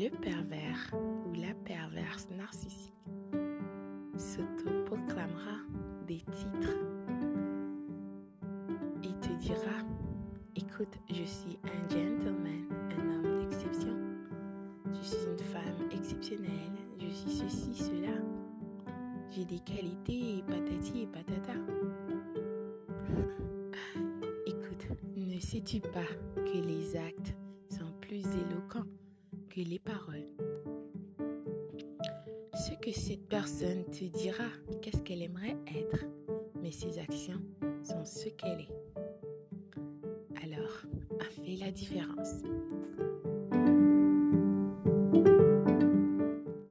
le pervers ou la perverse narcissique s'autoproclamera des titres et te dira Écoute, je suis un gentleman, un homme d'exception, je suis une femme exceptionnelle, je suis ceci, cela, j'ai des qualités patati et patata. Écoute, ne sais-tu pas que les actes sont plus éloquents les paroles Ce que cette personne te dira, qu'est-ce qu'elle aimerait être, mais ses actions sont ce qu'elle est. Alors, fais la différence.